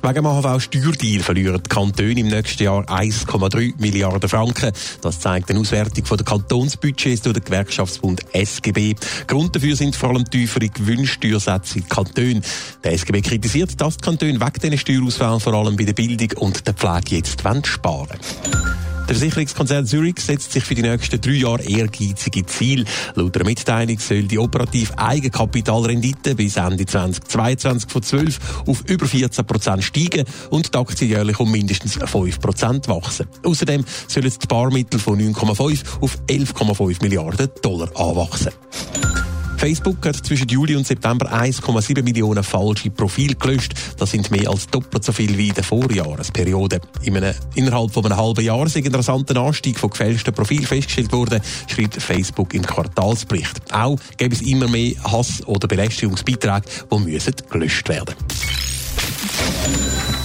Wegen dem AHV-Steuerdeal verlieren die Kantone im nächsten Jahr 1,3 Milliarden Franken. Das zeigt eine Auswertung der Kantonsbudgets durch den Gewerkschaftsbund SGB. Grund dafür sind vor allem tiefere Gewinnsteuersätze in Kantonen. Der SGB kritisiert, dass die Kantone wegen diesen Steuerausfällen vor allem bei der Bildung und der Pflege jetzt sparen wollen. Der Versicherungskonzern Zurich setzt sich für die nächsten drei Jahre ehrgeizige Ziele. Laut der Mitteilung soll die operative Eigenkapitalrendite bis Ende 2022 von 12 auf über 14 Prozent steigen und die Aktie jährlich um mindestens 5 Prozent wachsen. Außerdem sollen die Barmittel von 9,5 auf 11,5 Milliarden Dollar anwachsen. Facebook hat zwischen Juli und September 1,7 Millionen falsche Profile gelöscht. Das sind mehr als doppelt so viel wie in der Vorjahresperiode. In einem, innerhalb von einem halben Jahr ist ein rasanter Anstieg von gefälschten Profilen festgestellt worden, schreibt Facebook im Quartalsbericht. Auch gäbe es immer mehr Hass- oder Belästigungsbeiträge, die müssen gelöscht werden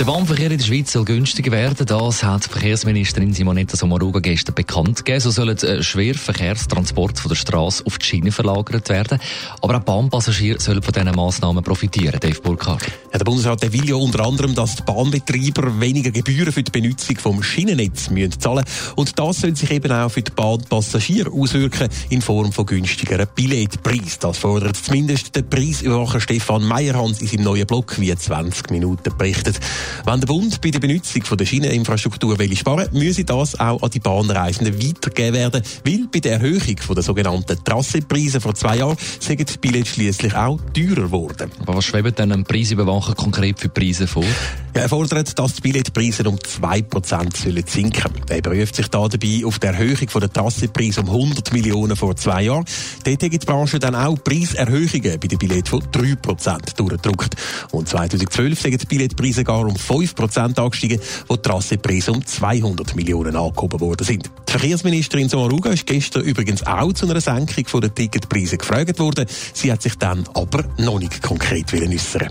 der Bahnverkehr in der Schweiz soll günstiger werden. Das hat Verkehrsministerin Simonetta Sommaruga gestern bekannt gegeben. So sollen äh, Schwerverkehrstransporte von der Straße auf die Schiene verlagert werden. Aber auch Bahnpassagiere sollen von diesen Massnahmen profitieren. Dave Burkhardt. Ja, der Bundesrat will ja unter anderem, dass die Bahnbetreiber weniger Gebühren für die Benutzung vom Schienennetz müssen zahlen Und das soll sich eben auch für die Bahnpassagiere auswirken in Form von günstigeren Billetpreis. Das fordert zumindest der Preisüberwacher Stefan Meyerhans in seinem neuen Blog wie 20 Minuten berichtet. Wenn der Bund bei der Benutzung von der Schieneninfrastruktur will sparen müsse das auch an die Bahnreisenden weitergegeben werden, weil bei der Erhöhung von der sogenannten Trassepreise vor zwei Jahren sind die Billette schließlich auch teurer geworden. Aber was schwebt denn ein Preisüberwacher konkret für Preise vor? Er fordert, dass die Billetpreise um 2% sollen sinken. Er beruft sich da dabei auf die Erhöhung der Trassepreise um 100 Millionen vor zwei Jahren. Dort hat die Branche dann auch Preiserhöhungen bei den Billetten von 3% durchgedrückt. Und 2012 sind die Billetpreise gar um 5% angestiegen, wo die Trassepreise um 200 Millionen angehoben worden sind. Die Verkehrsministerin Sommaruga ist gestern übrigens auch zu einer Senkung der Ticketpreise gefragt worden. Sie hat sich dann aber noch nicht konkret äußern